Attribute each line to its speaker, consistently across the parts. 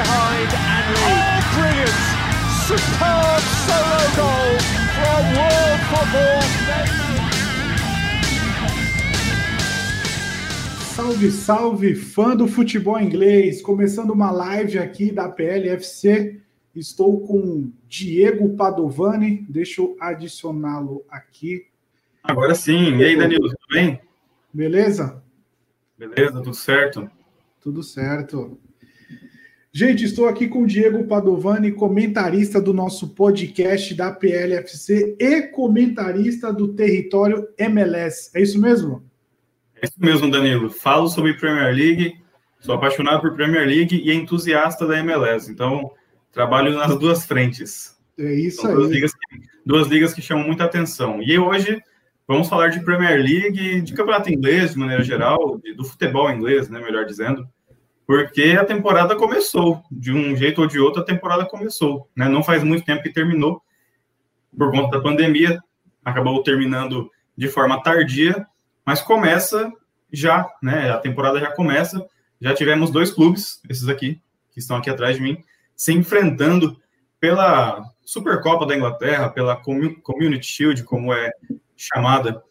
Speaker 1: behind and. Oh, brilliant! Superb solo goal from World Football. Salve, salve, fã do futebol inglês! Começando uma live aqui da PLFC. Estou com Diego Padovani. Deixa eu adicioná-lo aqui.
Speaker 2: Agora sim. E aí, Danilo, tudo bem?
Speaker 1: Beleza?
Speaker 2: Beleza, tudo certo?
Speaker 1: Tudo certo. Gente, estou aqui com o Diego Padovani, comentarista do nosso podcast da PLFC e comentarista do território MLS. É isso mesmo?
Speaker 2: É isso mesmo, Danilo. Falo sobre Premier League, sou apaixonado por Premier League e entusiasta da MLS. Então, trabalho nas duas frentes.
Speaker 1: É isso
Speaker 2: São
Speaker 1: aí.
Speaker 2: Duas ligas, que, duas ligas que chamam muita atenção. E hoje vamos falar de Premier League, de campeonato inglês, de maneira geral, do futebol inglês, né, melhor dizendo porque a temporada começou, de um jeito ou de outro, a temporada começou, né? Não faz muito tempo que terminou, por conta da pandemia, acabou terminando de forma tardia, mas começa já, né? A temporada já começa, já tivemos dois clubes, esses aqui, que estão aqui atrás de mim, se enfrentando pela Supercopa da Inglaterra, pela Community Shield, como é chamada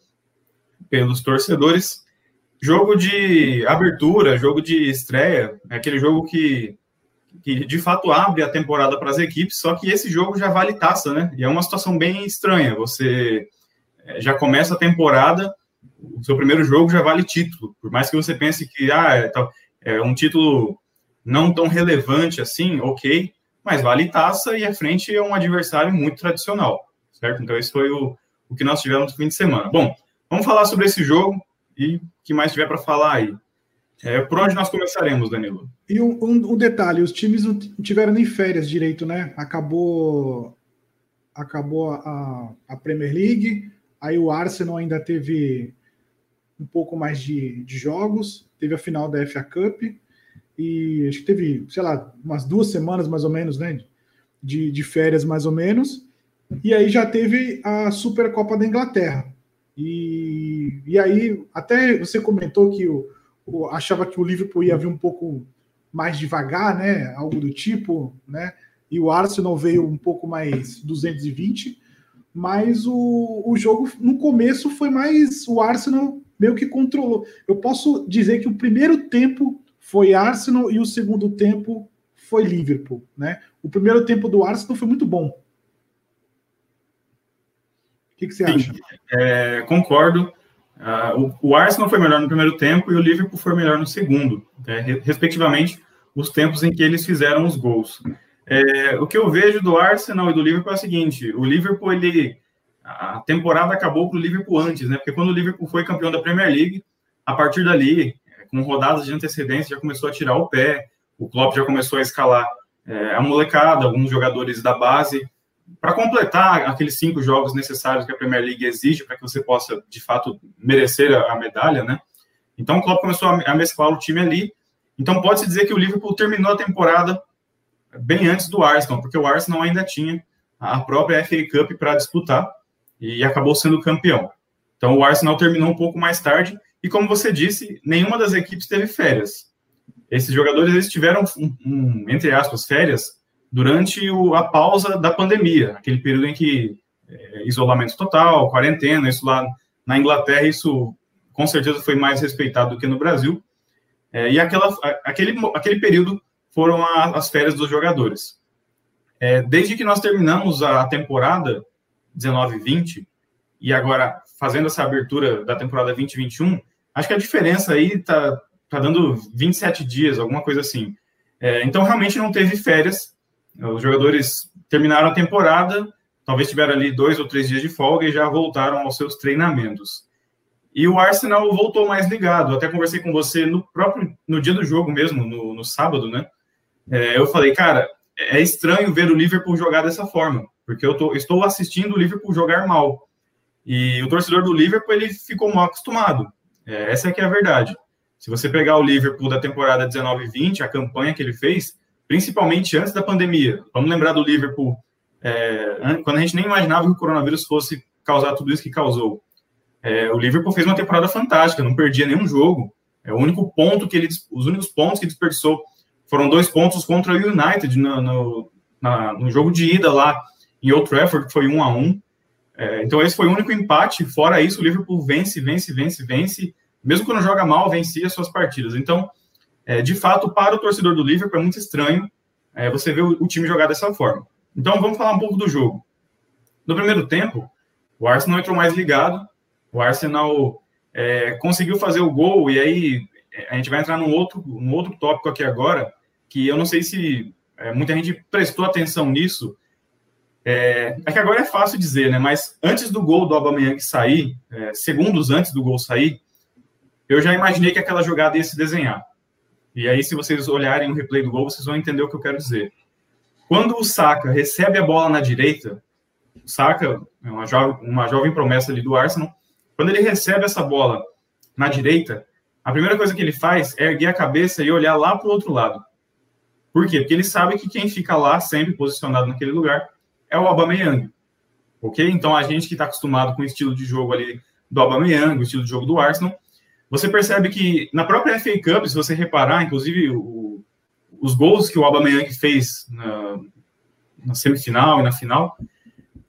Speaker 2: pelos torcedores, jogo de abertura, jogo de estreia, é aquele jogo que, que de fato abre a temporada para as equipes, só que esse jogo já vale taça, né? E é uma situação bem estranha. Você é, já começa a temporada, o seu primeiro jogo já vale título, por mais que você pense que ah, é, é um título não tão relevante assim, ok, mas vale taça e a frente é um adversário muito tradicional, certo? Então, esse foi o, o que nós tivemos no fim de semana. Bom, vamos falar sobre esse jogo e o que mais tiver para falar aí. É, por onde nós começaremos, Danilo?
Speaker 1: E um, um, um, detalhe, os times não tiveram nem férias direito, né? Acabou acabou a, a Premier League, aí o Arsenal ainda teve um pouco mais de, de jogos, teve a final da FA Cup, e acho que teve, sei lá, umas duas semanas mais ou menos, né? De, de férias mais ou menos, e aí já teve a Supercopa da Inglaterra. E, e aí, até você comentou que o, o, achava que o Liverpool ia vir um pouco mais devagar, né? Algo do tipo, né? E o Arsenal veio um pouco mais 220, mas o, o jogo no começo foi mais o Arsenal meio que controlou. Eu posso dizer que o primeiro tempo foi Arsenal e o segundo tempo foi Liverpool, né? O primeiro tempo do Arsenal foi muito bom que, que você Sim, acha?
Speaker 2: É, concordo. Uh, o, o, Arsenal foi melhor no primeiro tempo e o Liverpool foi melhor no segundo, né, respectivamente, os tempos em que eles fizeram os gols. É, o que eu vejo do Arsenal e do Liverpool é o seguinte: o Liverpool, ele, a temporada acabou para o Liverpool antes, né? Porque quando o Liverpool foi campeão da Premier League, a partir dali, com rodadas de antecedência, já começou a tirar o pé, o Klopp já começou a escalar é, a molecada, alguns jogadores da base, para completar aqueles cinco jogos necessários que a Premier League exige para que você possa, de fato, merecer a, medalha, né? Então o Klopp começou a mesclar o time ali. Então pode-se dizer que o Liverpool terminou a temporada bem antes do Arsenal, porque o Arsenal ainda tinha a própria FA Cup para disputar e acabou sendo campeão. Então o Arsenal terminou um pouco mais tarde e, como você disse, nenhuma das equipes teve férias. Esses jogadores eles tiveram, um, um, entre aspas, férias durante o, a pausa da pandemia, aquele período em que é, isolamento total, quarentena, isso lá na Inglaterra, isso com certeza foi mais respeitado do que no Brasil. É, e aquela, aquele, aquele período foram a, as férias dos jogadores. É, desde que nós terminamos a temporada 19-20 e agora fazendo essa abertura da temporada 2021, acho que a diferença aí tá, tá dando 27 dias, alguma coisa assim. É, então, realmente não teve férias os jogadores terminaram a temporada, talvez tiveram ali dois ou três dias de folga e já voltaram aos seus treinamentos. E o Arsenal voltou mais ligado. Até conversei com você no próprio no dia do jogo mesmo, no, no sábado, né? É, eu falei, cara, é estranho ver o Liverpool jogar dessa forma, porque eu tô, estou assistindo o Liverpool jogar mal. E o torcedor do Liverpool ele ficou mal acostumado. É, essa é que é a verdade. Se você pegar o Liverpool da temporada 19-20, a campanha que ele fez, principalmente antes da pandemia. Vamos lembrar do Liverpool, é, quando a gente nem imaginava que o coronavírus fosse causar tudo isso que causou. É, o Liverpool fez uma temporada fantástica, não perdia nenhum jogo. É o único ponto que ele, os únicos pontos que desperdiçou foram dois pontos contra o United no, no, na, no jogo de ida lá em Old Trafford, que foi um a um. É, então esse foi o único empate. Fora isso, o Liverpool vence, vence, vence, vence. mesmo quando joga mal, vencia suas partidas. Então, é, de fato, para o torcedor do Liverpool é muito estranho é, você ver o, o, time jogar dessa forma. Então, vamos falar um pouco do jogo. No primeiro tempo, o Arsenal entrou mais ligado, o Arsenal é, conseguiu fazer o gol, e aí a gente vai entrar num outro, num outro tópico aqui agora, que eu não sei se é, muita gente prestou atenção nisso. É, é, que agora é fácil dizer, né? Mas antes do gol do Aubameyang sair, é, segundos antes do gol sair, eu já imaginei que aquela jogada ia se desenhar. E aí, se vocês olharem o replay do gol, vocês vão entender o que eu quero dizer. Quando o Saka recebe a bola na direita, o Saka é uma, jo uma jovem promessa ali do Arsenal, quando ele recebe essa bola na direita, a primeira coisa que ele faz é erguer a cabeça e olhar lá para o outro lado. Por quê? Porque ele sabe que quem fica lá, sempre posicionado naquele lugar, é o Aubameyang. Ok? Então, a gente que está acostumado com o estilo de jogo ali do Aubameyang, o estilo de jogo do Arsenal, você percebe que na própria FA Cup, se você reparar, inclusive o, os gols que o Aubameyang fez na, na, semifinal e na final,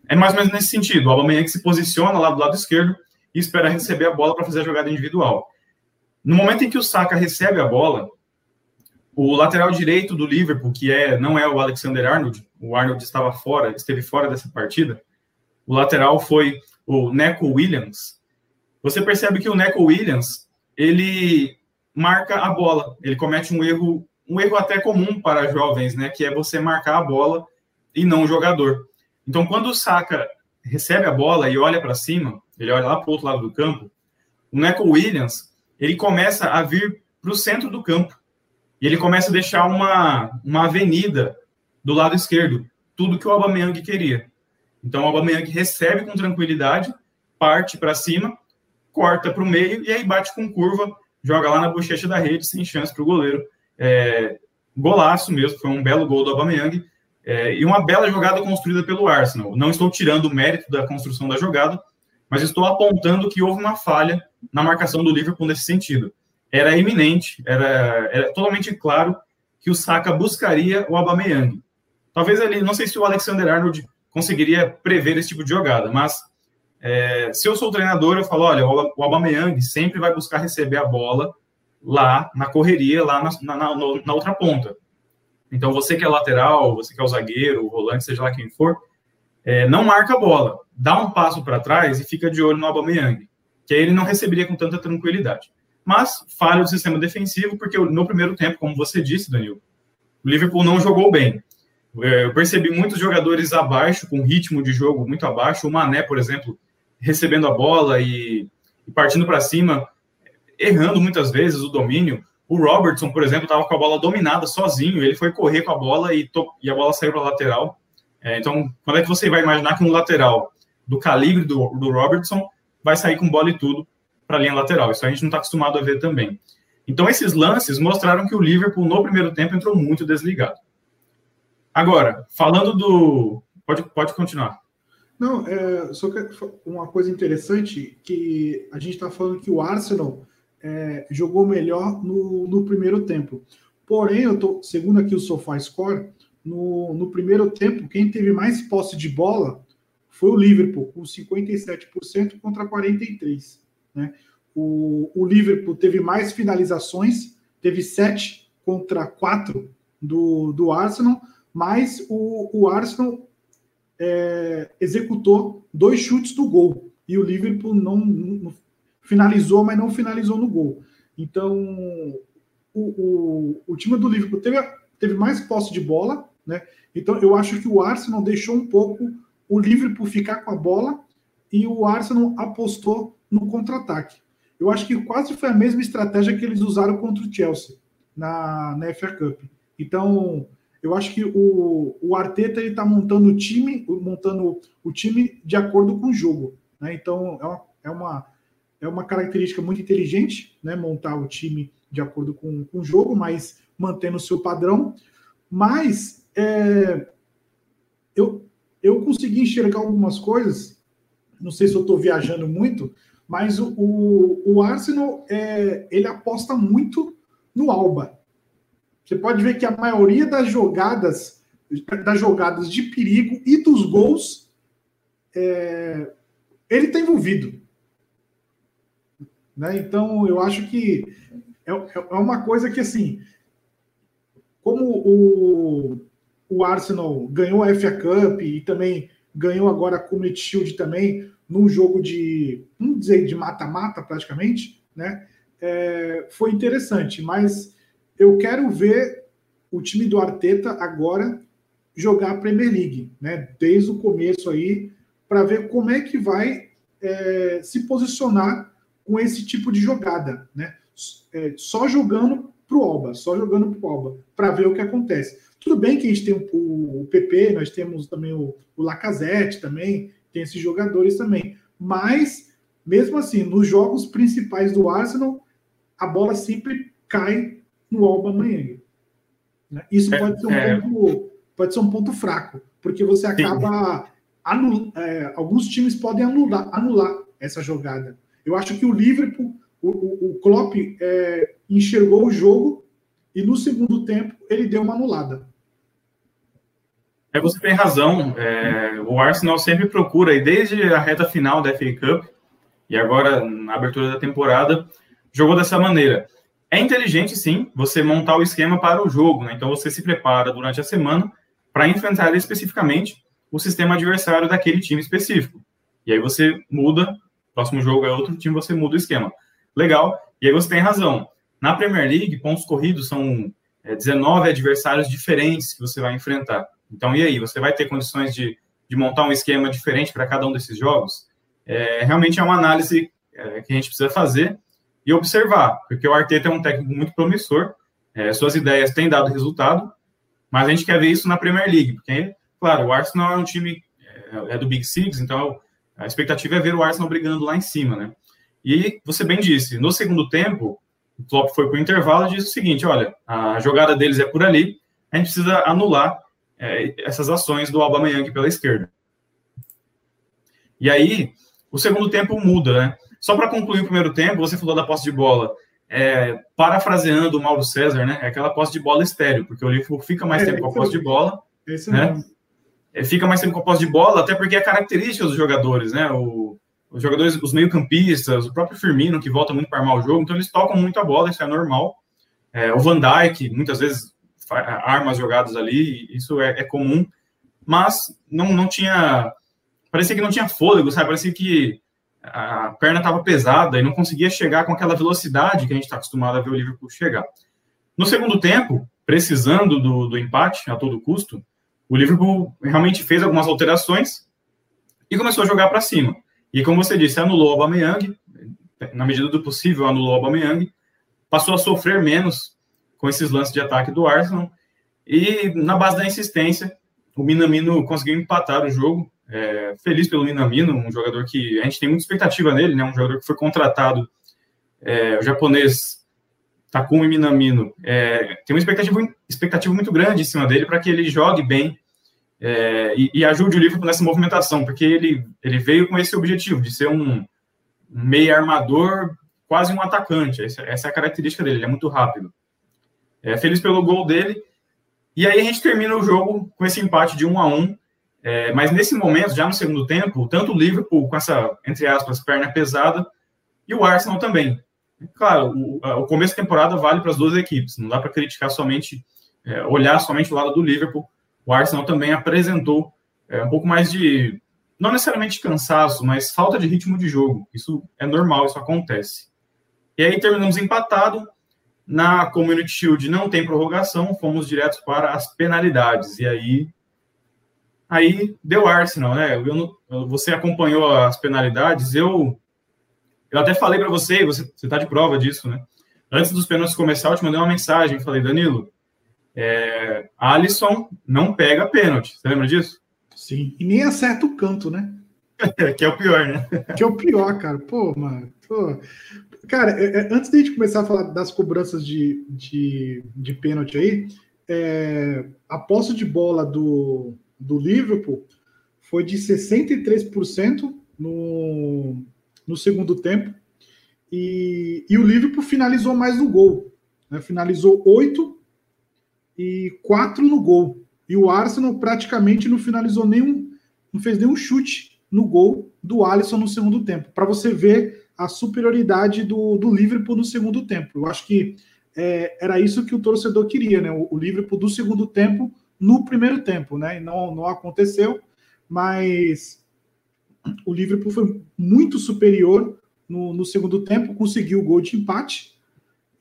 Speaker 2: é mais ou menos nesse sentido. O Aubameyang se posiciona lá do lado esquerdo e espera receber a bola para fazer a jogada individual. No momento em que o Saka recebe a bola, o lateral direito do Liverpool, que é não é o Alexander Arnold, o Arnold estava fora, esteve fora dessa partida. O lateral foi o Neco Williams. Você percebe que o Neco Williams, ele marca a bola. Ele comete um erro, um erro até comum para jovens, né, que é você marcar a bola e não o jogador. Então, quando o Saka recebe a bola e olha para cima, ele olha lá para o outro lado do campo, o Neco Williams, ele começa a vir para o centro do campo. E ele começa a deixar uma, uma avenida do lado esquerdo, tudo que o Aubameyang queria. Então o Aubameyang recebe com tranquilidade, parte para cima, corta para o meio e aí bate com curva, joga lá na bochecha da rede sem chance para o goleiro. É, golaço mesmo, foi um belo gol do Aubameyang é, e uma bela jogada construída pelo Arsenal. Não estou tirando o mérito da construção da jogada, mas estou apontando que houve uma falha na marcação do Liverpool nesse sentido. Era iminente, era, era totalmente claro que o Saka buscaria o Aubameyang. Talvez ele, não sei se o Alexander Arnold conseguiria prever esse tipo de jogada, mas é, se eu sou o treinador, eu falo, olha, o Aubameyang sempre vai buscar receber a bola lá na correria, lá na, na, na, na outra ponta. Então, você que é lateral, você que é o zagueiro, o volante, seja lá quem for, é, não marca a bola, dá um passo para trás e fica de olho no Aubameyang, que aí ele não receberia com tanta tranquilidade. Mas falha do sistema defensivo, porque no primeiro tempo, como você disse, Danilo, o Liverpool não jogou bem. É, eu percebi muitos jogadores abaixo, com ritmo de jogo muito abaixo. O Mané, por exemplo, recebendo a bola e, e partindo para cima, errando muitas vezes o domínio. O Robertson, por exemplo, estava com a bola dominada sozinho, ele foi correr com a bola e, e a bola saiu para a lateral. É, então, quando é que você vai imaginar que um lateral do calibre do, do Robertson vai sair com bola e tudo para a linha lateral? Isso a gente não está acostumado a ver também. Então, esses lances mostraram que o Liverpool, no primeiro tempo, entrou muito desligado. Agora, falando do. Pode, pode continuar.
Speaker 1: Não, é, só que uma coisa interessante que a gente está falando que o Arsenal é, jogou melhor no, no, primeiro tempo. Porém, eu tô segundo aqui o SofaScore, no, no primeiro tempo, quem teve mais posse de bola foi o Liverpool, com 57% contra 43%. Né? O, o Liverpool teve mais finalizações, teve 7 contra 4 do, do Arsenal, mas o, o Arsenal é, executou dois chutes do gol e o Liverpool não, não, finalizou, mas não finalizou no gol. Então, o, o, o time do Liverpool teve, teve mais posse de bola, né? Então, eu acho que o Arsenal deixou um pouco o Liverpool ficar com a bola e o Arsenal apostou no contra-ataque. Eu acho que quase foi a mesma estratégia que eles usaram contra o Chelsea na, na FA Cup. Então, eu acho que o, o Arteta está montando o time, montando o time de acordo com o jogo. Né? Então é uma, é, uma, é uma característica muito inteligente, né? montar o time de acordo com, com o jogo, mas mantendo o seu padrão. Mas é, eu, eu consegui enxergar algumas coisas, não sei se eu estou viajando muito, mas o, o, o Arsenal é, ele aposta muito no Alba. Você pode ver que a maioria das jogadas, das jogadas de perigo e dos gols, é, ele está envolvido. Né? Então, eu acho que é, é uma coisa que, assim, como o, o Arsenal ganhou a FA Cup e também ganhou agora a Community Shield também, num jogo de, vamos dizer, de mata-mata praticamente, né? É, foi interessante, mas eu quero ver o time do Arteta agora jogar a Premier League, né? Desde o começo aí, para ver como é que vai é, se posicionar com esse tipo de jogada, né? É, só jogando pro Oba, só jogando pro Oba, para ver o que acontece. Tudo bem que a gente tem o, o PP, nós temos também o, o Lacazette também, tem esses jogadores também. Mas, mesmo assim, nos jogos principais do Arsenal, a bola sempre cai no Alba Aubameyang. Né? Isso é, pode ser, um é... ponto, pode ser um ponto fraco, porque você acaba... É, alguns times podem anular, anular essa jogada. Eu acho que o Liverpool, o, o, o Klopp é, enxergou o jogo e no segundo tempo ele deu uma anulada.
Speaker 2: É, você tem razão. É, o Arsenal sempre procura, e desde a reta final da FA Cup, e agora na abertura da temporada, jogou dessa maneira. É inteligente, sim, você montar o esquema para o jogo, né? Então você se prepara durante a semana para enfrentar especificamente o sistema adversário daquele time específico. E aí você muda, próximo jogo é outro time, você muda o esquema. Legal. E aí você tem razão. Na Premier League, pontos corridos são 19 é, adversários diferentes que você vai enfrentar. Então, e aí? Você vai ter condições de, de montar um esquema diferente para cada um desses jogos? É, realmente é uma análise é, que a gente precisa fazer e observar, porque o Arteta é um técnico muito promissor, é, suas ideias têm dado resultado, mas a gente quer ver isso na Premier League, porque, claro, o Arsenal é um time é, é do Big Six, então a expectativa é ver o Arsenal brigando lá em cima, né? E você bem disse, no segundo tempo, o Klopp foi para o intervalo e disse o seguinte: olha, a jogada deles é por ali, a gente precisa anular é, essas ações do Aubameyang pela esquerda. E aí, o segundo tempo muda, né? Só para concluir o primeiro tempo, você falou da posse de bola. É, parafraseando o Mauro César, né? É aquela posse de bola estéreo, porque o Liverpool fica mais é, tempo com a posse de bola. Esse né? É, fica mais tempo com a posse de bola, até porque é característica dos jogadores, né? O, os jogadores, os meio-campistas, o próprio Firmino, que volta muito para armar o jogo, então eles tocam muito a bola, isso é normal. É, o Van Dijk, muitas vezes, armas jogadas ali, isso é, é, comum, mas não, não tinha. Parecia que não tinha fôlego, sabe? Parecia que a perna estava pesada e não conseguia chegar com aquela velocidade que a gente está acostumado a ver o Liverpool chegar. No segundo tempo, precisando do, do empate a todo custo, o Liverpool realmente fez algumas alterações e começou a jogar para cima. E como você disse, anulou o Aubameyang, na medida do possível anulou o Aubameyang, passou a sofrer menos com esses lances de ataque do Arsenal. E na base da insistência, o Minamino conseguiu empatar o jogo. É, feliz pelo Minamino, um jogador que a gente tem muita expectativa nele, né? Um jogador que foi contratado, é, o japonês Takumi Minamino, é, tem uma expectativa, expectativa muito grande em cima dele para que ele jogue bem é, e, e, ajude o Liverpool nessa movimentação, porque ele, ele veio com esse objetivo de ser um, meio armador, quase um atacante. Essa, essa, é a característica dele, ele é muito rápido. É, feliz pelo gol dele. E aí a gente termina o jogo com esse empate de um a um. É, mas nesse momento, já no segundo tempo, tanto o Liverpool com essa, entre aspas, perna pesada, e o Arsenal também. Claro, o, o começo da temporada vale para as duas equipes. Não dá para criticar somente, é, olhar somente o lado do Liverpool. O Arsenal também apresentou é, um pouco mais de, não necessariamente cansaço, mas falta de ritmo de jogo. Isso é normal, isso acontece. E aí terminamos empatado. Na Community Shield não tem prorrogação, fomos diretos para as penalidades. E aí aí deu Arsenal, né? Eu, você acompanhou as penalidades, eu eu até falei para você, você está de prova disso, né? Antes dos pênaltis começar, eu te mandei uma mensagem, falei, Danilo, é, Alisson não pega pênalti. Você lembra disso?
Speaker 1: Sim, e nem acerta o canto, né?
Speaker 2: que é o pior, né?
Speaker 1: Que é o pior, cara. Pô, mano. Pô. Cara, é, é, antes de a gente começar a falar das cobranças de, de, de pênalti aí, é, a posse de bola do, do Liverpool foi de 63% no, no segundo tempo. E, e o Liverpool finalizou mais no gol. Né? Finalizou 8 e 4 no gol. E o Arsenal praticamente não finalizou nenhum, não fez nenhum chute no gol do Alisson no segundo tempo. Para você ver a superioridade do, do Liverpool no segundo tempo. Eu acho que é, era isso que o torcedor queria, né? O, o Liverpool do segundo tempo no primeiro tempo, né? Não, não aconteceu, mas o Liverpool foi muito superior no, no segundo tempo, conseguiu o gol de empate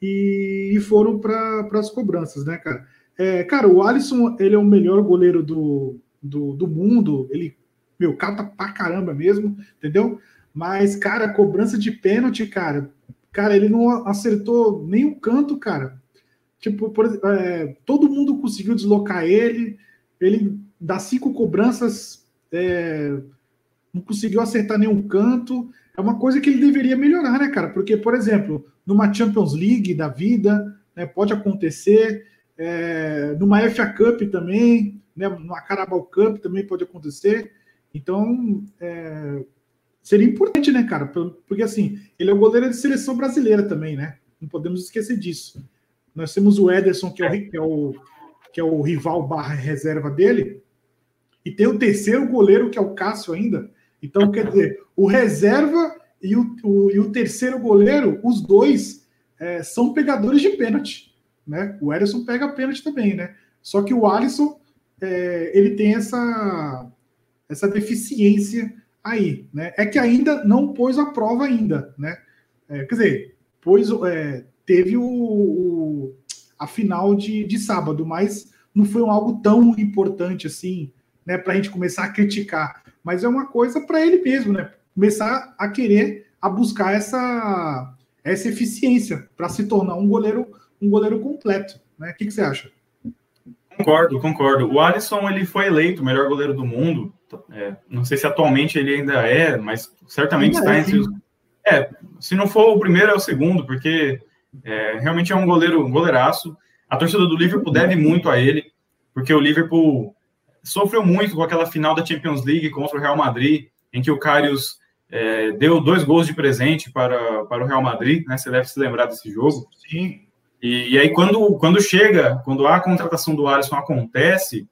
Speaker 1: e, e foram para as cobranças, né, cara? É, cara, o Alisson, ele é o melhor goleiro do, do, do mundo, ele, meu, cata pra caramba mesmo, entendeu? Mas, cara, cobrança de pênalti, cara, cara, ele não acertou nem o canto, cara. Tipo, por, é, todo mundo conseguiu deslocar ele, ele das cinco cobranças é, não conseguiu acertar nenhum canto. É uma coisa que ele deveria melhorar, né, cara? Porque, por exemplo, numa Champions League da vida, né, pode acontecer, é, numa FA Cup também, né, numa Carabao Cup também pode acontecer. Então, é, seria importante, né, cara? Porque assim, ele é o goleiro de seleção brasileira também, né? Não podemos esquecer disso. Nós temos o Ederson, que é o, que é o, que é o rival barra reserva dele, e tem o terceiro goleiro, que é o Cássio ainda. Então, quer dizer, o reserva e o, o, e o terceiro goleiro, os dois é, são pegadores de pênalti. Né? O Ederson pega pênalti também, né? Só que o Alisson é, ele tem essa, essa deficiência aí, né? É que ainda não pôs a prova ainda, né? É, quer dizer, pôs, é, teve o, o, a final de, de sábado, mas não foi um algo tão importante assim, né? Para a gente começar a criticar, mas é uma coisa para ele mesmo, né? Começar a querer a buscar essa essa eficiência para se tornar um goleiro um goleiro completo, né? O que, que você acha?
Speaker 2: Concordo, concordo. O Alisson ele foi eleito o melhor goleiro do mundo. É, não sei se atualmente ele ainda é, mas certamente ainda está é, entre os. É, se não for o primeiro, é o segundo, porque é, realmente é um goleiro, um goleiraço. A torcida do Liverpool deve muito a ele, porque o Liverpool sofreu muito com aquela final da Champions League contra o Real Madrid, em que o Karius é, deu dois gols de presente para, para o Real Madrid, né? Você deve se lembrar desse jogo.
Speaker 1: Sim.
Speaker 2: E, e aí, quando, quando chega, quando a contratação do Alisson acontece,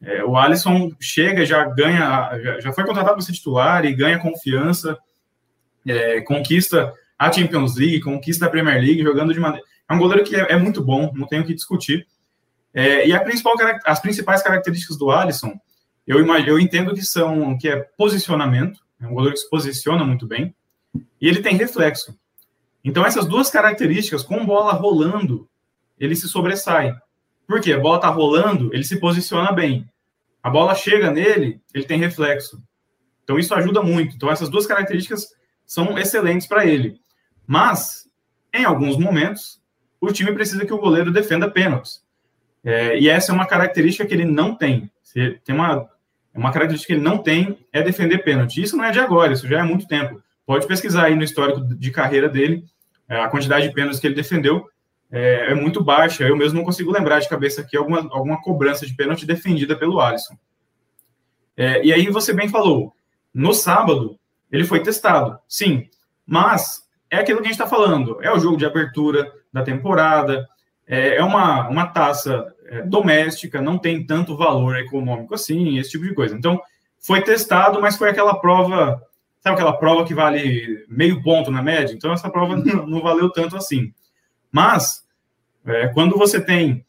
Speaker 2: é, o Alisson chega, já ganha, já, já foi contratado para ser titular e ganha confiança, é, conquista a Champions League, conquista a Premier League, jogando de maneira. É um goleiro que é, é muito bom, não tenho o que discutir. É, e principal, as principais características do Alisson, eu, imagino, eu entendo que são que é posicionamento, é um goleiro que se posiciona muito bem, e ele tem reflexo. Então, essas duas características, com bola rolando, ele se sobressai. Por quê? A bola está rolando, ele se posiciona bem. A bola chega nele, ele tem reflexo. Então, isso ajuda muito. Então, essas duas características são excelentes para ele. Mas, em alguns momentos, o time precisa que o goleiro defenda pênaltis. É, e essa é uma característica que ele não tem. Tem uma, uma característica que ele não tem é defender pênalti. Isso não é de agora, isso já é há muito tempo. Pode pesquisar aí no histórico de carreira dele é, a quantidade de pênaltis que ele defendeu é, é, muito baixa. Eu mesmo não consigo lembrar de cabeça aqui alguma, alguma cobrança de pênalti defendida pelo Alisson. É, e aí você bem falou, no sábado ele foi testado, sim, mas é aquilo que a gente está falando, é o jogo de abertura da temporada, é, é uma, uma taça é, doméstica, não tem tanto valor econômico assim, esse tipo de coisa. Então, foi testado, mas foi aquela prova Sabe aquela prova que vale meio ponto na média? Então, essa prova não, não valeu tanto assim. Mas, é, quando você tem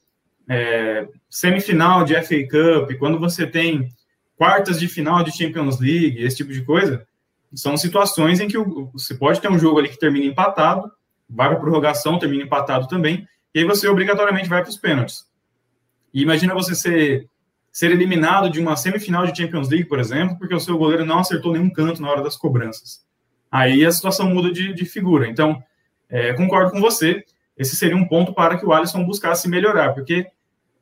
Speaker 2: é, semifinal de FA Cup, quando você tem quartas de final de Champions League, esse tipo de coisa, são situações em que você pode ter um jogo ali que termina empatado, vai para prorrogação, termina empatado também, e aí você obrigatoriamente vai para os pênaltis. E imagina você ser ser eliminado de uma semifinal de Champions League, por exemplo, porque o seu goleiro não acertou nenhum canto na hora das cobranças. Aí a situação muda de, de figura. Então, é, concordo com você, esse seria um ponto para que o Alisson buscasse melhorar, porque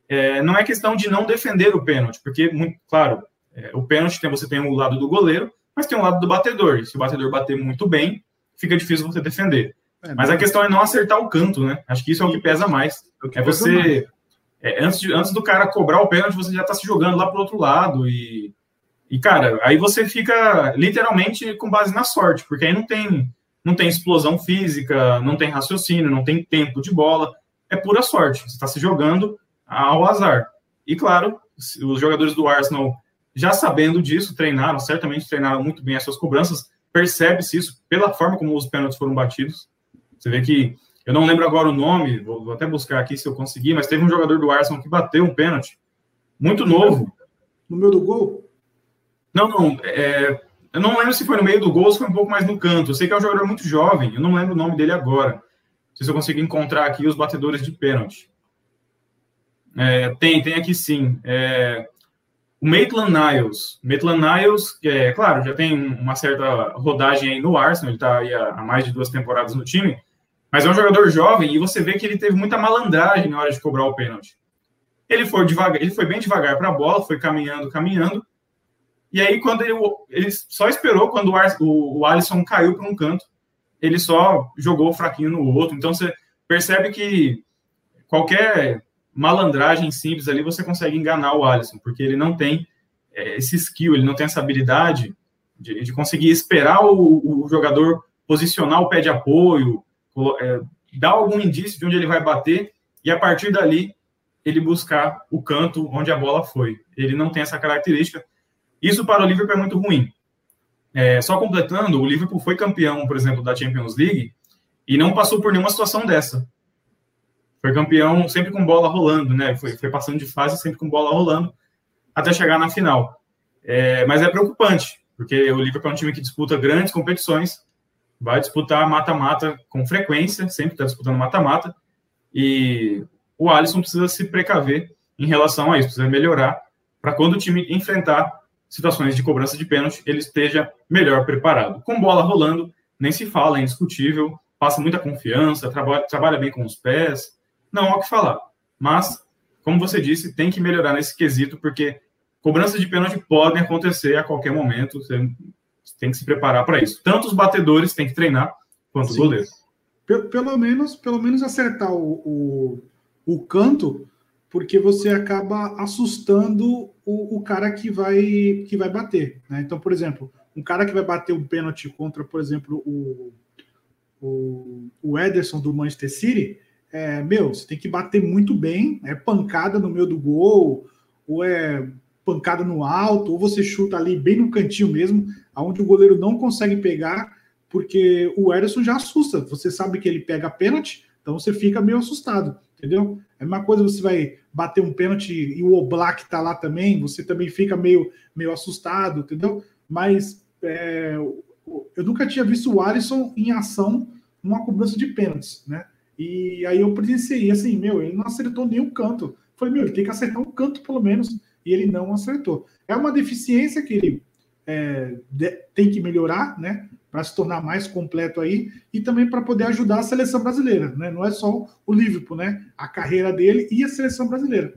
Speaker 2: é, não é questão de não defender o pênalti, porque, muito, claro, é, o pênalti tem, você tem o lado do goleiro, mas tem o lado do batedor. E se o batedor bater muito bem, fica difícil você defender. É, mas a questão é não acertar o canto, né? Acho que isso é o que pesa mais. É, é você é, antes, de, antes do cara cobrar o pênalti, você já está se jogando lá para o outro lado. E, e, cara, aí você fica literalmente com base na sorte, porque aí não tem, não tem explosão física, não tem raciocínio, não tem tempo de bola. É pura sorte. Você está se jogando ao azar. E, claro, os jogadores do Arsenal, já sabendo disso, treinaram, certamente treinaram muito bem as suas cobranças. percebe-se isso pela forma como os pênaltis foram batidos. Você vê que, eu não lembro agora o nome, vou, até buscar aqui se eu conseguir, mas teve um jogador do Arsenal que bateu um pênalti, muito novo.
Speaker 1: No meio do gol?
Speaker 2: Não, não, é, eu não lembro se foi no meio do gol ou se foi um pouco mais no canto. Eu sei que é um jogador muito jovem, eu não lembro o nome dele agora. Não sei se eu consigo encontrar aqui os batedores de pênalti. É, tem, tem aqui sim. É, o Maitland Niles. Maitland Niles, é, claro, já tem uma certa rodagem aí no Arsenal, ele está aí há, mais de duas temporadas no time, mas é um jogador jovem e você vê que ele teve muita malandragem na hora de cobrar o pênalti. Ele foi devagar, ele foi bem devagar para a bola, foi caminhando, caminhando. E aí, quando ele, ele só esperou quando o, o, o Alisson caiu para um canto, ele só jogou fraquinho no outro. Então você percebe que qualquer malandragem simples ali, você consegue enganar o Alisson, porque ele não tem é, esse skill, ele não tem essa habilidade de, de conseguir esperar o, o, jogador posicionar o pé de apoio, é, dar algum indício de onde ele vai bater e a partir dali ele buscar o canto onde a bola foi. Ele não tem essa característica. Isso para o Liverpool é muito ruim. É, só completando, o Liverpool foi campeão, por exemplo, da Champions League e não passou por nenhuma situação dessa foi campeão sempre com bola rolando, né? Foi, foi passando de fase sempre com bola rolando até chegar na final. É, mas é preocupante, porque o Liverpool é um time que disputa grandes competições, vai disputar mata-mata com frequência, sempre está disputando mata-mata, e o Alisson precisa se precaver em relação a isso, precisa melhorar para quando o time enfrentar situações de cobrança de pênalti, ele esteja melhor preparado. Com bola rolando, nem se fala, é indiscutível, passa muita confiança, trabalha, trabalha bem com os pés, não há o que falar. Mas, como você disse, tem que melhorar nesse quesito, porque cobranças de pênalti podem acontecer a qualquer momento. Você tem que se preparar para isso. Tanto os batedores têm que treinar, quanto Sim. o goleiro.
Speaker 1: Pelo, pelo, menos, pelo menos acertar o, o, o, canto, porque você acaba assustando o, o, cara que vai, que vai bater. Né? Então, por exemplo, um cara que vai bater um pênalti contra, por exemplo, o, o, o Ederson do Manchester City, é, meu, você tem que bater muito bem, é pancada no meio do gol, ou é pancada no alto, ou você chuta ali bem no cantinho mesmo, aonde o goleiro não consegue pegar, porque o Ederson já assusta. Você sabe que ele pega pênalti, então você fica meio assustado, entendeu? É uma coisa você vai bater um pênalti e o Oblak tá lá também, você também fica meio, meio assustado, entendeu? Mas é, eu nunca tinha visto o Alisson em ação numa cobrança de pênaltis, né? E aí eu presenciei assim, meu, ele não acertou nenhum canto. Falei, meu, ele tem que acertar um canto pelo menos, e ele não acertou. É uma deficiência que ele é, de, tem que melhorar, né? Para se tornar mais completo aí, e também para poder ajudar a seleção brasileira, né? Não é só o Liverpool, né? A carreira dele e a seleção brasileira.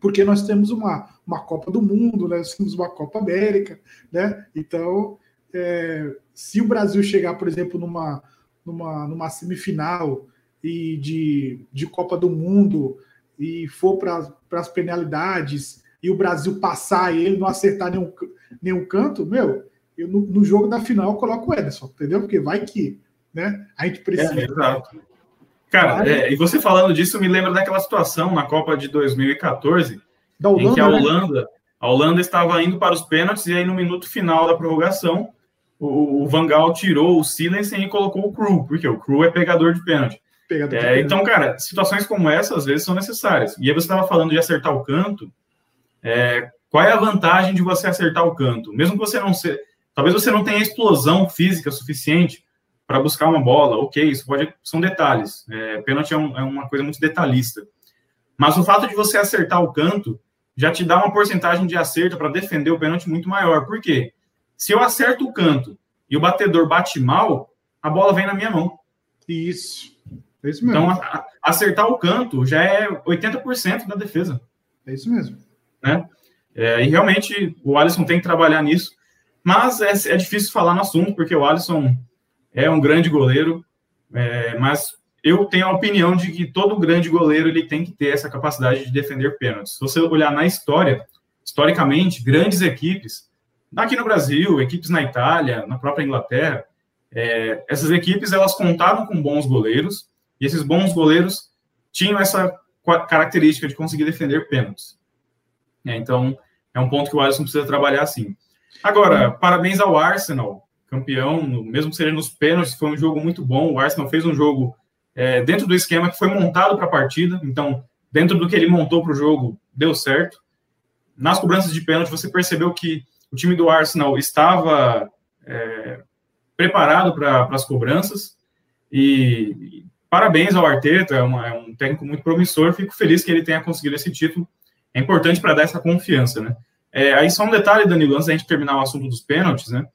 Speaker 1: Porque nós temos uma, uma Copa do Mundo, né? nós temos uma Copa América, né? Então, é, se o Brasil chegar, por exemplo, numa, numa, numa semifinal e de, de Copa do Mundo e for para as penalidades e o Brasil passar e ele não acertar nenhum, nenhum canto, meu, eu no, no jogo da final eu coloco o Ederson, entendeu? Porque vai que, né? A gente precisa. É,
Speaker 2: exato. Cara, é, e você falando disso me lembra daquela situação na Copa de 2014, da Holanda, em que a né? Holanda, né? a Holanda estava indo para os pênaltis e aí no minuto final da prorrogação o, o Van Gaal tirou o Silensen e colocou o Crew, porque o Crew é pegador de pênalti. É, então, cara, situações como essa às vezes são necessárias. E aí você estava falando de acertar o canto. É, qual é a vantagem de você acertar o canto? Mesmo que você não se, talvez você não tenha explosão física suficiente para buscar uma bola. Ok, isso pode são detalhes. É, pênalti é, um, é uma coisa muito detalhista. Mas o fato de você acertar o canto já te dá uma porcentagem de acerto para defender o pênalti muito maior. Por quê? Se eu acerto o canto e o batedor bate mal, a bola vem na minha mão.
Speaker 1: Isso.
Speaker 2: É isso mesmo. Então, a, acertar o canto já é 80% da defesa.
Speaker 1: É isso mesmo.
Speaker 2: Né? É, e realmente o Alisson tem que trabalhar nisso. Mas é, é, difícil falar no assunto, porque o Alisson é um grande goleiro, é, mas eu tenho a opinião de que todo grande goleiro ele tem que ter essa capacidade de defender pênaltis. Se você olhar na história, historicamente, grandes equipes, aqui no Brasil, equipes na Itália, na própria Inglaterra, é, essas equipes elas contavam com bons goleiros e esses bons goleiros tinham essa característica de conseguir defender pênaltis. É, então, é um ponto que o Alisson precisa trabalhar assim. Agora, parabéns ao Arsenal, campeão, mesmo seja nos pênaltis, foi um jogo muito bom. O Arsenal fez um jogo é, dentro do esquema que foi montado para a partida, então, dentro do que ele montou para o jogo, deu certo. Nas cobranças de pênalti, você percebeu que o time do Arsenal estava é, preparado para as cobranças e, parabéns ao Arteta, é, uma, é, um técnico muito promissor. Fico feliz que ele tenha conseguido esse título. É importante para dar essa confiança, né? É, aí só um detalhe, Danilo, antes da gente terminar o assunto dos pênaltis, né?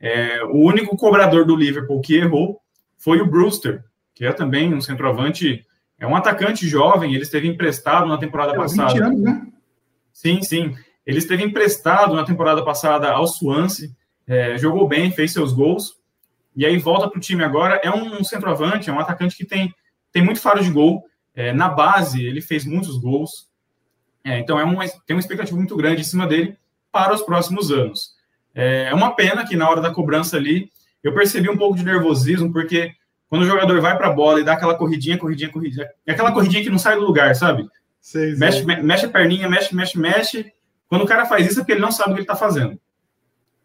Speaker 2: É, o único cobrador do Liverpool que errou foi o Brewster, que é também um centroavante, é um atacante jovem, ele esteve emprestado na temporada é, passada. 20 anos, né? Sim, sim. Ele esteve emprestado na temporada passada ao Swansea, é, jogou bem, fez seus gols, e aí volta para o time agora. É um, centroavante, é um atacante que tem, tem muito faro de gol. É, na base, ele fez muitos gols. É, então, é uma, tem uma expectativa muito grande em cima dele para os próximos anos. É, é uma pena que na hora da cobrança ali, eu percebi um pouco de nervosismo, porque quando o jogador vai para a bola e dá aquela corridinha, corridinha, corridinha, é aquela corridinha que não sai do lugar, sabe? Mexe, me, mexe a perninha, mexe, mexe, mexe. Quando o cara faz isso é porque ele não sabe o que ele está fazendo.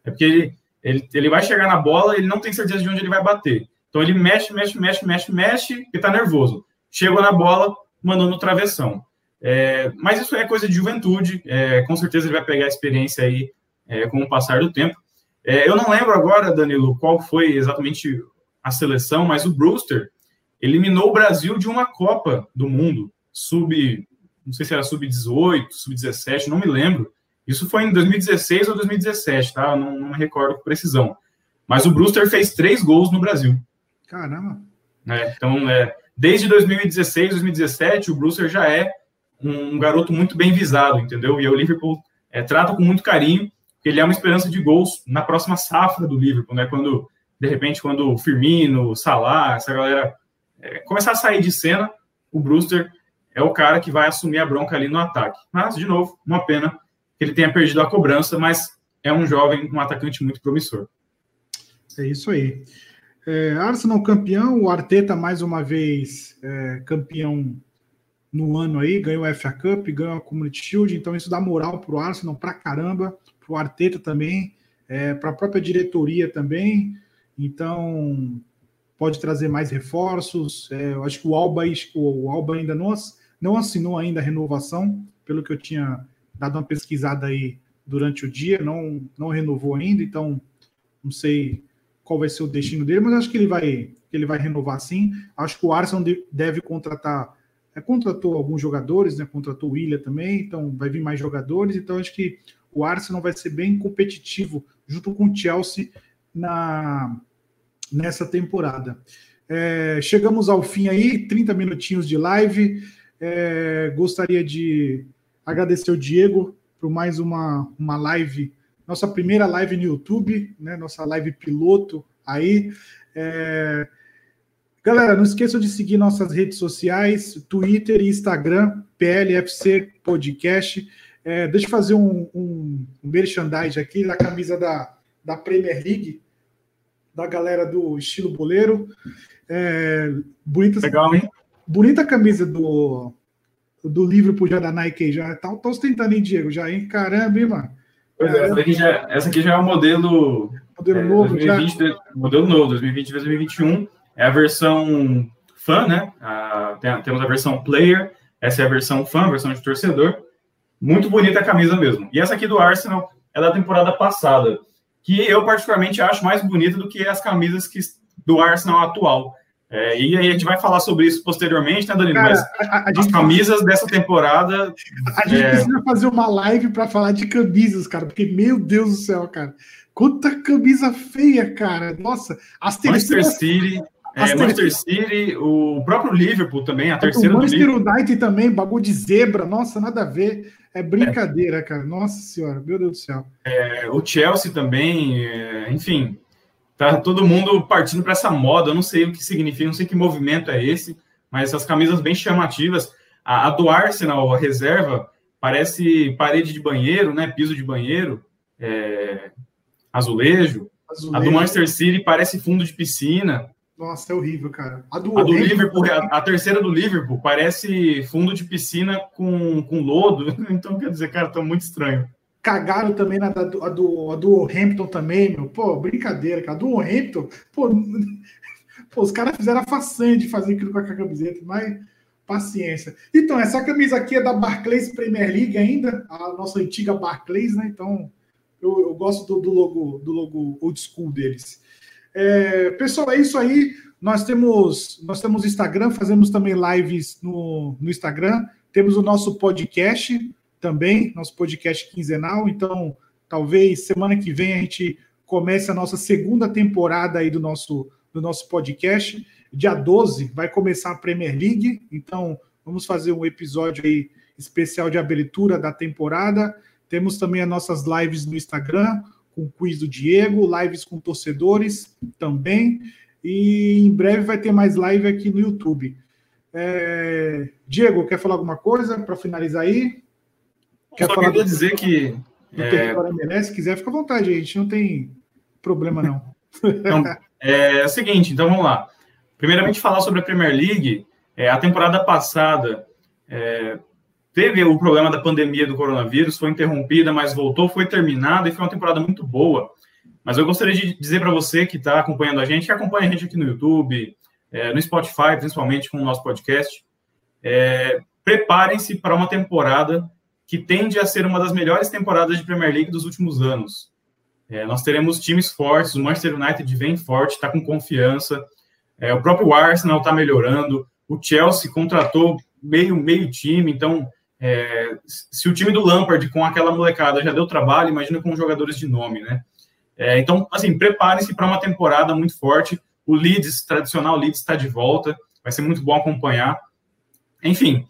Speaker 2: É porque ele, ele, ele vai chegar na bola, ele não tem certeza de onde ele vai bater. Então ele mexe, mexe, mexe, mexe, mexe e tá nervoso. Chegou na bola, mandou no travessão. É, mas isso é coisa de juventude, é, com certeza ele vai pegar a experiência aí é, com o passar do tempo. É, eu não lembro agora, Danilo, qual foi exatamente a seleção, mas o Brewster eliminou o Brasil de uma Copa do Mundo, sub, não sei se era sub-18, sub-17, não me lembro. Isso foi em 2016 ou 2017, tá? Não, não me recordo com precisão. Mas o Brewster fez três gols no Brasil.
Speaker 1: Caramba!
Speaker 2: É, então, é, desde 2016, 2017, o Brewster já é um, um garoto muito bem visado, entendeu? E o Liverpool é, trata com muito carinho, porque ele é uma esperança de gols na próxima safra do Liverpool, né? Quando, de repente, quando o Firmino, Salah, essa galera é, começar a sair de cena, o Brewster é o cara que vai assumir a bronca ali no ataque. Mas, de novo, uma pena que ele tenha perdido a cobrança, mas é um jovem, um atacante muito promissor.
Speaker 1: É isso aí. É, Arsenal campeão, o Arteta mais uma vez é, campeão no ano aí, ganhou a FA Cup, ganhou a Community Shield, então isso dá moral para o Arsenal pra caramba, para o Arteta também, é, para a própria diretoria também, então pode trazer mais reforços. É, eu acho que o Alba, o Alba ainda não, não assinou ainda a renovação, pelo que eu tinha dado uma pesquisada aí durante o dia, não, não renovou ainda, então não sei qual vai ser o destino dele, mas acho que ele vai, ele vai renovar sim. Acho que o Arsenal deve contratar, é, contratou alguns jogadores, né? Contratou o William também, então vai vir mais jogadores, então acho que o Arsenal vai ser bem competitivo junto com o Chelsea na, nessa temporada. É, chegamos ao fim aí, 30 minutinhos de live. É, gostaria de agradecer o Diego por mais uma, uma live, nossa primeira live no YouTube, né? Nossa live piloto aí. É... Galera, não esqueçam de seguir nossas redes sociais, Twitter e Instagram, PLFC Podcast. É, deixa eu fazer um, um, um merchandising aqui da camisa da, da Premier League, da galera do estilo boleiro. É, bonita, Legal, hein? Bonita camisa do, do livro pro já da Nike já. Tá, tá ostentando, hein, Diego? Já, hein? Caramba, hein, mano?
Speaker 2: Pois é, essa aqui, já, essa aqui já é o modelo.
Speaker 1: Modelo é, novo,
Speaker 2: 2020, já. Modelo novo, 2020 2021. É a versão fã, né? A, tem, temos a versão player, essa é a versão fã, a versão de torcedor. Muito bonita a camisa mesmo. E essa aqui do Arsenal é da temporada passada, que eu particularmente acho mais bonita do que as camisas que, do Arsenal atual. É, e aí a gente vai falar sobre isso posteriormente, né, Danilo? Cara, Mas a, a as camisas dessa temporada.
Speaker 1: A gente é... precisa fazer uma live para falar de camisas, cara, porque, meu Deus do céu, cara. Quanta camisa feia, cara. Nossa,
Speaker 2: as terceiras. Manchester City. As é, Manchester City, o próprio Liverpool também, a terceira
Speaker 1: o Manchester United também, bagulho de zebra, nossa, nada a ver. É brincadeira, é. cara. Nossa senhora, meu Deus do céu.
Speaker 2: É, o Chelsea também, é, enfim, Tá todo mundo partindo para essa moda, eu não sei o que significa, não sei que movimento é esse, mas essas camisas bem chamativas. A, a do Arsenal, a reserva, parece parede de banheiro, né? Piso de banheiro, é, azulejo. azulejo. A do Manchester City parece fundo de piscina.
Speaker 1: Nossa, é horrível, cara.
Speaker 2: A do, a do Liverpool, a, a, terceira do Liverpool, parece fundo de piscina com, com lodo. Então, quer dizer, cara, tá muito estranho.
Speaker 1: Cagaram também na a do, a do Hampton também, meu. Pô, brincadeira, cara. Do Hampton, pô, pô os caras fizeram a façanha de fazer aquilo com a camiseta, mas paciência. Então, essa camisa aqui é da Barclays Premier League ainda, a nossa antiga Barclays, né? Então, eu, eu gosto do, do, logo do logo old school deles. É, pessoal, é isso aí. Nós temos nós temos Instagram, fazemos também lives no, no Instagram. Temos o nosso podcast também, nosso podcast quinzenal. Então, talvez semana que vem a gente comece a nossa segunda temporada aí do nosso, do nosso podcast. Dia 12 vai começar a Premier League, então vamos fazer um episódio aí especial de abertura da temporada. Temos também as nossas lives no Instagram, com o quiz do Diego, lives com torcedores também. E em breve vai ter mais live aqui no YouTube. É... Diego, quer falar alguma coisa para finalizar aí?
Speaker 2: Quer Só falar queria do... dizer que.
Speaker 1: Do é... Se quiser, fica à vontade, a gente não tem problema, não.
Speaker 2: Então, é, é, o seguinte, então vamos lá. Primeiramente, falar sobre a Premier League. É, a temporada passada é, teve o problema da pandemia do coronavírus, foi interrompida, mas voltou, foi terminada e foi uma temporada muito boa. Mas eu gostaria de dizer para você que está acompanhando a gente, que acompanha a gente aqui no YouTube, é, no Spotify, principalmente com o nosso podcast, é, preparem-se para uma temporada que tende a ser uma das melhores temporadas de Premier League dos últimos anos. É, nós teremos times fortes, o Manchester United vem forte, está com confiança, é, o próprio Arsenal está melhorando, o Chelsea contratou meio, meio time, então é, se o time do Lampard com aquela molecada já deu trabalho, imagina com jogadores de nome, né? É, então, assim, preparem-se para uma temporada muito forte. O Leeds, tradicional Leeds, está de volta, vai ser muito bom acompanhar. Enfim,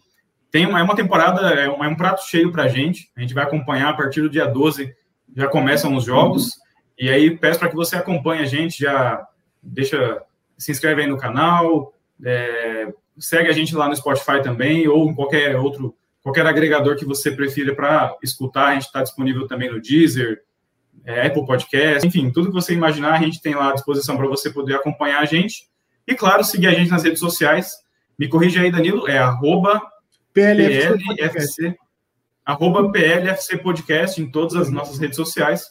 Speaker 2: tem uma, é uma temporada, é um, é um prato cheio para a gente. A gente vai acompanhar a partir do dia 12, já começam os jogos. E aí peço para que você acompanhe a gente, já deixa, se inscreve aí no canal, é, segue a gente lá no Spotify também, ou em qualquer outro, qualquer agregador que você prefira para escutar. A gente está disponível também no Deezer, é, Apple Podcast, enfim, tudo que você imaginar, a gente tem lá à disposição para você poder acompanhar a gente. E claro, seguir a gente nas redes sociais. Me corrija aí, Danilo, é arroba PLFC, PLFC arroba PLFC Podcast em todas as nossas redes sociais,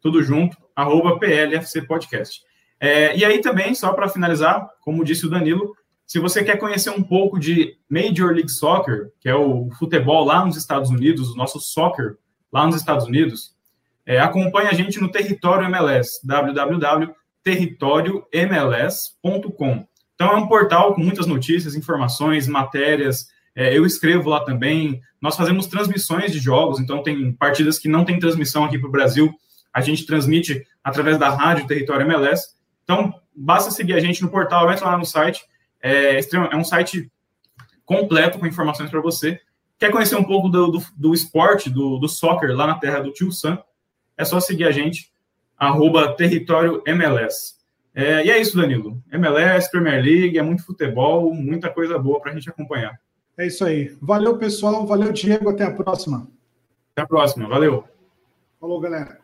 Speaker 2: tudo junto, arroba PLFC Podcast. É, e aí também, só para finalizar, como disse o Danilo, se você quer conhecer um pouco de Major League Soccer, que é o futebol lá nos Estados Unidos, o nosso soccer lá nos Estados Unidos, é, acompanhe a gente no Território MLS, www.territoriomls.com. Então é um portal com muitas notícias, informações, matérias, é, eu escrevo lá também. Nós fazemos transmissões de jogos, então tem partidas que não tem transmissão aqui para o Brasil. A gente transmite através da rádio Território MLS. Então, basta seguir a gente no portal, entra lá no site. É, é um site completo com informações para você. Quer conhecer um pouco do, do, do esporte, do, do, soccer lá na terra do Tio Sam? É só seguir a gente, arroba Território MLS. É, e é isso, Danilo. MLS, Premier League, é muito futebol, muita coisa boa para a gente acompanhar.
Speaker 1: É isso aí. Valeu, pessoal. Valeu, Diego. Até a próxima.
Speaker 2: Até a próxima. Valeu.
Speaker 1: Falou, galera.